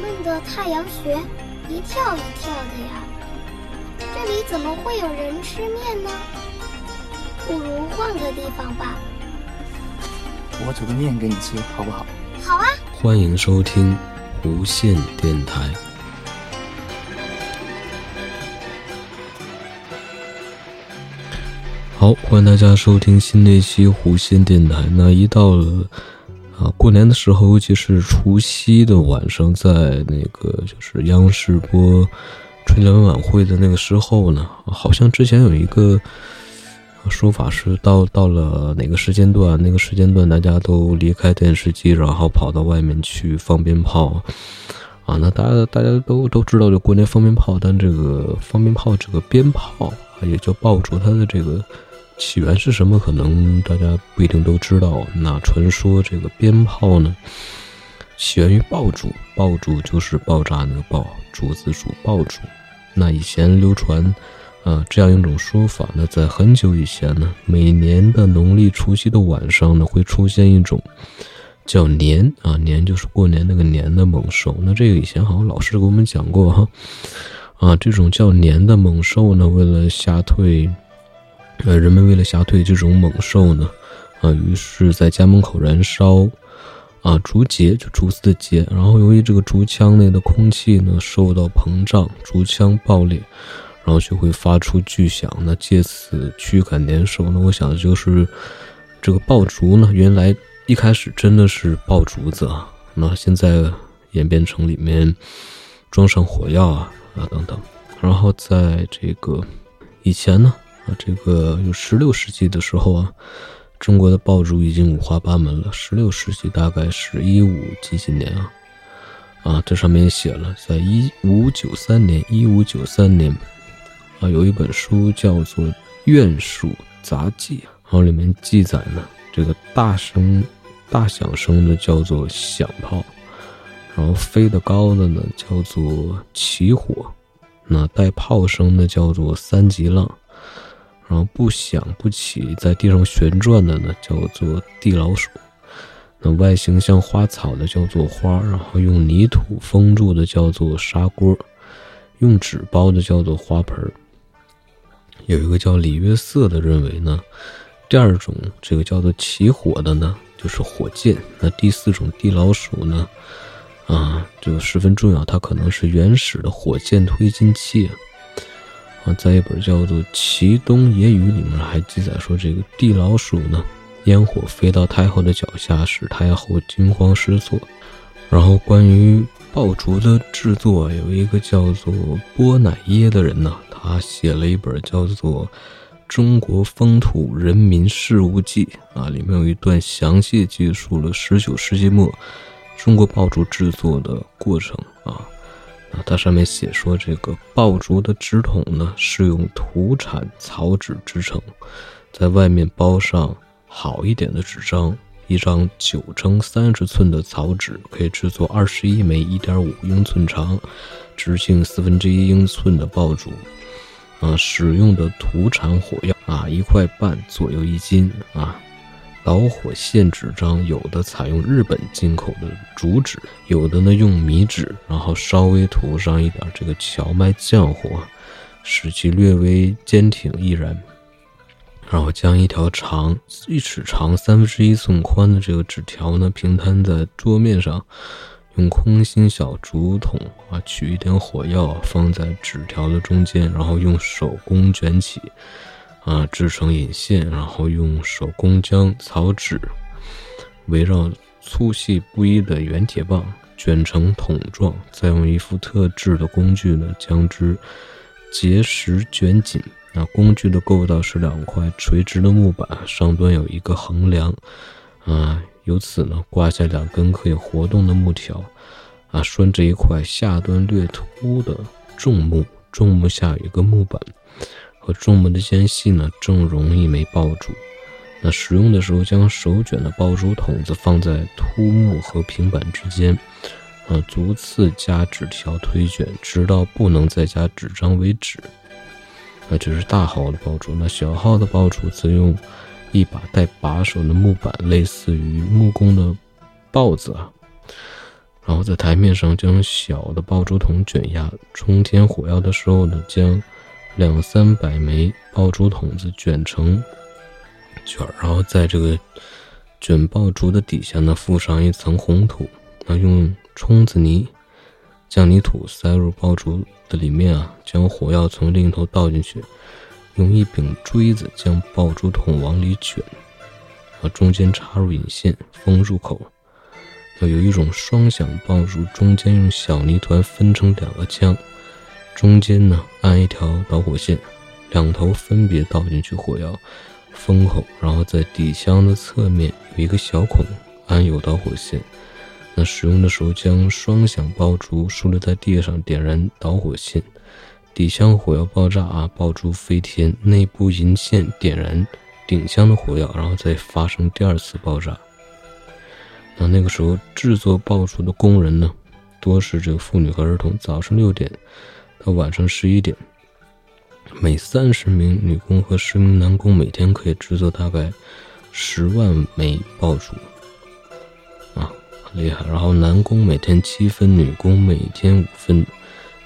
们的太阳穴一跳一跳的呀。这里怎么会有人吃面呢？不如换个地方吧。我煮个面给你吃，好不好？好啊。欢迎收听无线电台。好，欢迎大家收听新的一期弧线电台。那一到了啊过年的时候，尤其是除夕的晚上，在那个就是央视播春节晚会的那个时候呢，好像之前有一个说法是到到了哪个时间段，那个时间段大家都离开电视机，然后跑到外面去放鞭炮啊。那大家大家都都知道，就过年放鞭炮，但这个放鞭炮这个鞭炮啊，也叫爆竹，它的这个。起源是什么？可能大家不一定都知道。那传说这个鞭炮呢，起源于爆竹，爆竹就是爆炸那个爆，竹子煮爆竹。那以前流传，啊，这样一种说法。呢在很久以前呢，每年的农历除夕的晚上呢，会出现一种叫年啊，年就是过年那个年的猛兽。那这个以前好像老师给我们讲过哈，啊，这种叫年的猛兽呢，为了吓退。呃，人们为了吓退这种猛兽呢，啊，于是在家门口燃烧，啊，竹节就竹子的节，然后由于这个竹腔内的空气呢受到膨胀，竹腔爆裂，然后就会发出巨响，那借此驱赶年兽。那我想的就是这个爆竹呢，原来一开始真的是爆竹子啊，那现在演变成里面装上火药啊啊等等，然后在这个以前呢。啊，这个有十六世纪的时候啊，中国的爆竹已经五花八门了。十六世纪大概是一五几几年啊？啊，这上面写了，在一五九三年，一五九三年啊，有一本书叫做《院署杂记》，然后里面记载呢，这个大声、大响声的叫做响炮，然后飞得高的呢叫做起火，那带炮声的叫做三级浪。然后不响不起，在地上旋转的呢，叫做地老鼠；那外形像花草的叫做花；然后用泥土封住的叫做砂锅；用纸包的叫做花盆。有一个叫李约瑟的认为呢，第二种这个叫做起火的呢，就是火箭；那第四种地老鼠呢，啊，就十分重要，它可能是原始的火箭推进器。啊，在一本叫做《齐东野语》里面还记载说，这个地老鼠呢，烟火飞到太后的脚下，使太后惊慌失措。然后关于爆竹的制作，有一个叫做波乃耶的人呢，他写了一本叫做《中国风土人民事务记》啊，里面有一段详细记述了19世纪末中国爆竹制作的过程啊。它上面写说，这个爆竹的纸筒呢是用土产草纸制成，在外面包上好一点的纸张，一张九乘三十寸的草纸可以制作二十一枚一点五英寸长、直径四分之一英寸的爆竹。啊，使用的土产火药啊，一块半左右一斤啊。导火线纸张有的采用日本进口的竹纸，有的呢用米纸，然后稍微涂上一点这个荞麦浆糊，使其略微坚挺易燃。然后将一条长一尺长、三分之一寸宽的这个纸条呢平摊在桌面上，用空心小竹筒啊取一点火药放在纸条的中间，然后用手工卷起。啊，制成引线，然后用手工将草纸围绕粗细不一的圆铁棒卷成筒状，再用一副特制的工具呢将之结实卷紧。那工具的构造是两块垂直的木板，上端有一个横梁，啊，由此呢挂下两根可以活动的木条，啊，拴着一块下端略凸的重木，重木下有一个木板。和重木的间隙呢，正容一枚爆竹。那使用的时候，将手卷的爆竹筒子放在凸木和平板之间，啊，逐次加纸条推卷，直到不能再加纸张为止。那这是大号的爆竹。那小号的爆竹则用一把带把手的木板，类似于木工的刨子啊，然后在台面上将小的爆竹筒卷压，冲天火药的时候呢，将两三百枚爆竹筒子卷成卷儿，然后在这个卷爆竹的底下呢，覆上一层红土，啊，用冲子泥将泥土塞入爆竹的里面啊，将火药从另一头倒进去，用一柄锥子将爆竹筒往里卷，啊，中间插入引线，封入口。有一种双响爆竹，中间用小泥团分成两个腔，中间呢安一条导火线，两头分别倒进去火药，封口，然后在底箱的侧面有一个小孔，安有导火线。那使用的时候，将双响爆竹竖立在地上，点燃导火线，底箱火药爆炸啊，爆竹飞天，内部引线点燃顶箱的火药，然后再发生第二次爆炸。那那个时候制作爆竹的工人呢，多是这个妇女和儿童。早上六点到晚上十一点，每三十名女工和十名男工每天可以制作大概十万枚爆竹，啊，很厉害。然后男工每天七分，女工每天五分。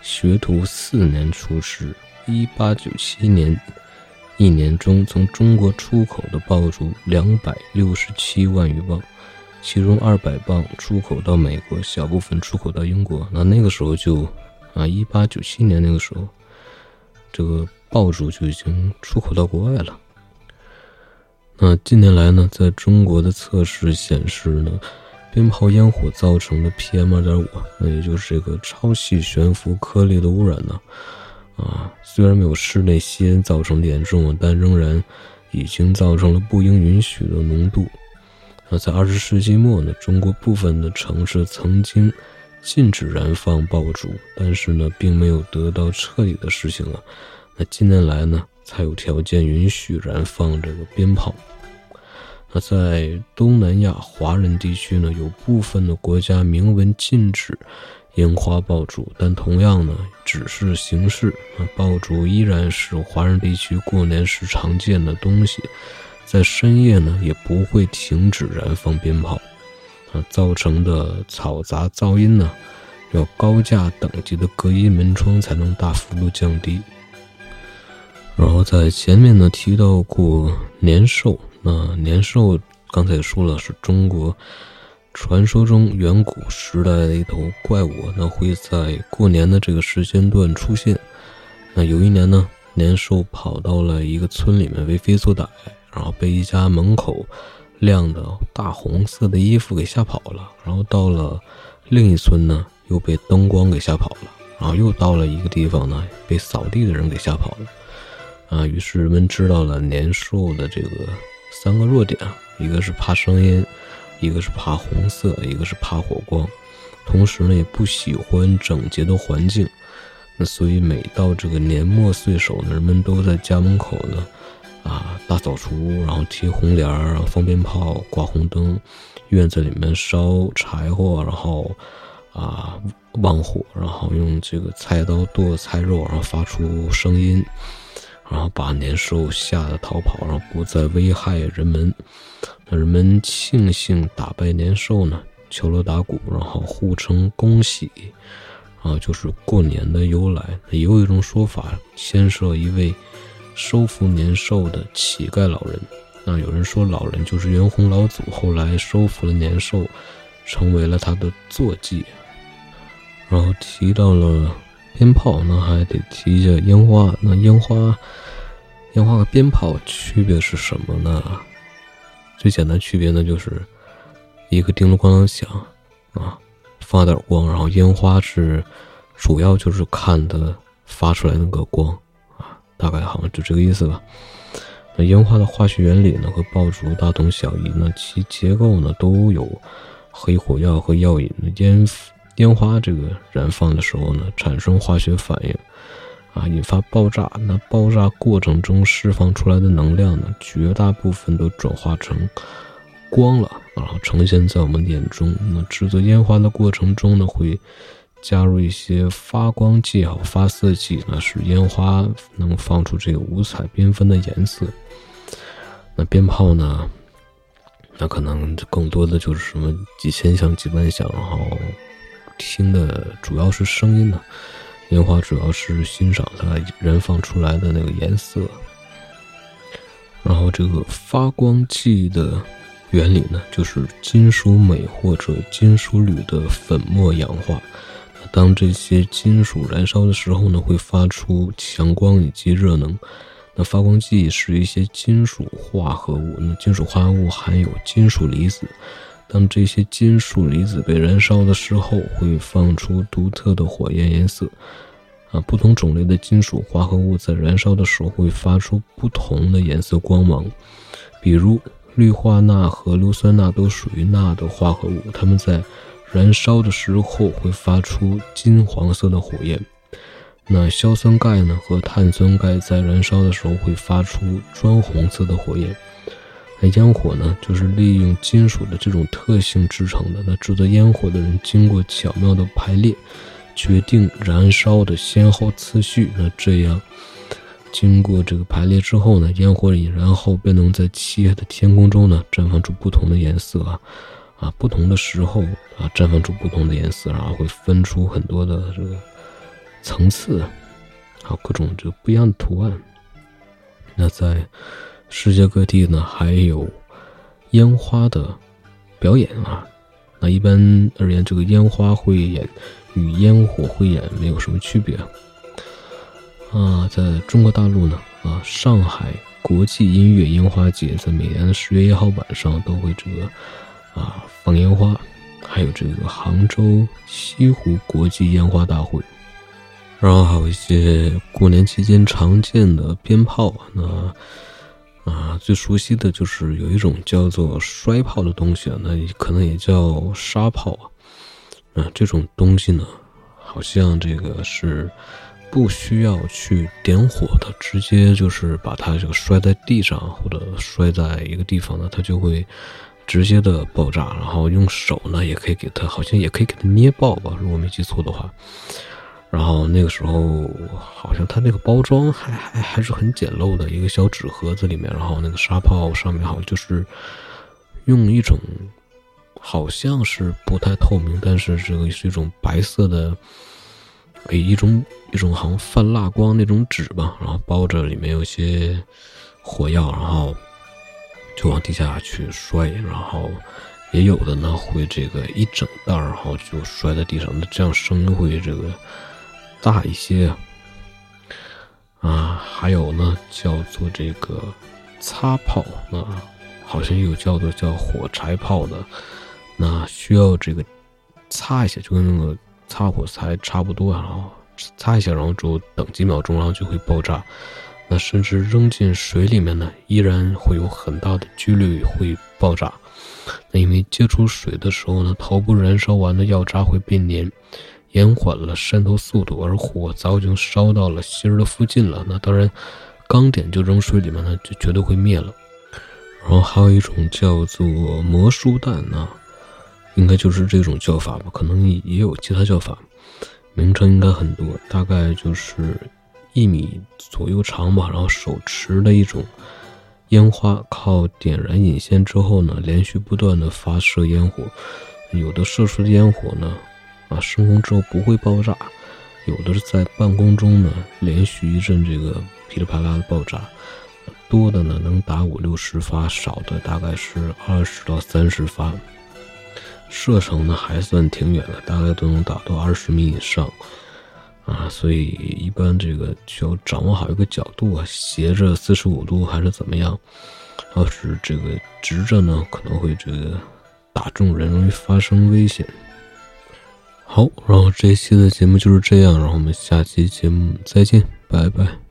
学徒四年出师，一八九七年一年中从中国出口的爆竹两百六十七万余磅。其中二百磅出口到美国，小部分出口到英国。那那个时候就，啊，一八九七年那个时候，这个爆竹就已经出口到国外了。那近年来呢，在中国的测试显示呢，鞭炮烟火造成的 PM 二点五，那也就是这个超细悬浮颗粒的污染呢，啊，虽然没有室内吸烟造成的严重，但仍然已经造成了不应允许的浓度。那在二十世纪末呢，中国部分的城市曾经禁止燃放爆竹，但是呢，并没有得到彻底的实行啊。那近年来呢，才有条件允许燃放这个鞭炮。那在东南亚华人地区呢，有部分的国家明文禁止烟花爆竹，但同样呢，只是形式。那爆竹依然是华人地区过年时常见的东西。在深夜呢，也不会停止燃放鞭炮，啊，造成的嘈杂噪音呢，要高价等级的隔音门窗才能大幅度降低。然后在前面呢提到过年兽，那年兽刚才也说了，是中国传说中远古时代的一头怪物，那会在过年的这个时间段出现。那有一年呢，年兽跑到了一个村里面为非作歹。然后被一家门口亮的大红色的衣服给吓跑了，然后到了另一村呢，又被灯光给吓跑了，然后又到了一个地方呢，被扫地的人给吓跑了，啊，于是人们知道了年兽的这个三个弱点啊，一个是怕声音，一个是怕红色，一个是怕火光，同时呢，也不喜欢整洁的环境，那所以每到这个年末岁首呢，人们都在家门口呢。啊，大扫除，然后贴红帘儿，然后放鞭炮，挂红灯，院子里面烧柴火，然后啊旺火，然后用这个菜刀剁菜肉，然后发出声音，然后把年兽吓得逃跑，然后不再危害人们。那人们庆幸打败年兽呢，敲锣打鼓，然后互称恭喜，啊，就是过年的由来。也有一种说法，牵涉一位。收服年兽的乞丐老人，那有人说老人就是袁弘老祖，后来收服了年兽，成为了他的坐骑。然后提到了鞭炮，那还得提一下烟花。那烟花，烟花和鞭炮区别是什么呢？最简单区别呢，就是一个叮铃咣啷响啊，发点光，然后烟花是主要就是看它发出来那个光。大概好像就这个意思吧。那烟花的化学原理呢，和爆竹大同小异。那其结构呢，都有黑火药和药引。烟烟花这个燃放的时候呢，产生化学反应，啊，引发爆炸。那爆炸过程中释放出来的能量呢，绝大部分都转化成光了，然后呈现在我们眼中。那制作烟花的过程中呢，会。加入一些发光剂和发色剂，那使烟花能放出这个五彩缤纷的颜色。那鞭炮呢？那可能更多的就是什么几千响、几万响，然后听的主要是声音呢，烟花主要是欣赏它燃放出来的那个颜色。然后这个发光剂的原理呢，就是金属镁或者金属铝的粉末氧化。当这些金属燃烧的时候呢，会发出强光以及热能。那发光剂是一些金属化合物，那金属化合物含有金属离子。当这些金属离子被燃烧的时候，会放出独特的火焰颜色。啊，不同种类的金属化合物在燃烧的时候会发出不同的颜色光芒。比如，氯化钠和硫酸钠都属于钠的化合物，它们在燃烧的时候会发出金黄色的火焰。那硝酸钙呢和碳酸钙在燃烧的时候会发出砖红色的火焰。那烟火呢，就是利用金属的这种特性制成的。那制作烟火的人经过巧妙的排列，决定燃烧的先后次序。那这样，经过这个排列之后呢，烟火引燃后便能在漆黑的天空中呢绽放出不同的颜色啊啊，不同的时候啊绽放出不同的颜色，然后会分出很多的这个层次，还有各种这不一样的图案。那在。世界各地呢还有烟花的表演啊，那一般而言，这个烟花汇演与烟火汇演没有什么区别啊。在中国大陆呢啊，上海国际音乐烟花节在每年的十月一号晚上都会这个啊放烟花，还有这个杭州西湖国际烟花大会，然后还有一些过年期间常见的鞭炮那。啊，最熟悉的就是有一种叫做摔炮的东西啊，那可能也叫沙炮啊。啊，这种东西呢，好像这个是不需要去点火的，直接就是把它这个摔在地上或者摔在一个地方呢，它就会直接的爆炸。然后用手呢，也可以给它，好像也可以给它捏爆吧，如果没记错的话。然后那个时候，好像它那个包装还还还是很简陋的，一个小纸盒子里面，然后那个沙炮上面好像就是用一种好像是不太透明，但是这个是一种白色的，哎，一种一种好像泛蜡光那种纸吧，然后包着里面有些火药，然后就往地下去摔，然后也有的呢会这个一整袋然后就摔在地上，那这样声音会这个。大一些啊，还有呢，叫做这个擦炮，那好像有叫做叫火柴炮的，那需要这个擦一下，就跟那个擦火柴差不多，然后擦一下，然后之后等几秒钟，然后就会爆炸。那甚至扔进水里面呢，依然会有很大的几率会爆炸。那因为接触水的时候呢，头部燃烧完的药渣会变黏。延缓了渗透速度，而火早已经烧到了芯儿的附近了。那当然，刚点就扔水里面呢，就绝对会灭了。然后还有一种叫做魔术弹呢，应该就是这种叫法吧？可能也有其他叫法，名称应该很多。大概就是一米左右长吧，然后手持的一种烟花，靠点燃引线之后呢，连续不断的发射烟火。有的射出的烟火呢。啊，升空之后不会爆炸，有的是在半空中呢，连续一阵这个噼里啪啦的爆炸，多的呢能打五六十发，少的大概是二十到三十发，射程呢还算挺远的，大概都能打到二十米以上，啊，所以一般这个需要掌握好一个角度啊，斜着四十五度还是怎么样，要是这个直着呢，可能会这个打中人，容易发生危险。好，然后这一期的节目就是这样，然后我们下期节目再见，拜拜。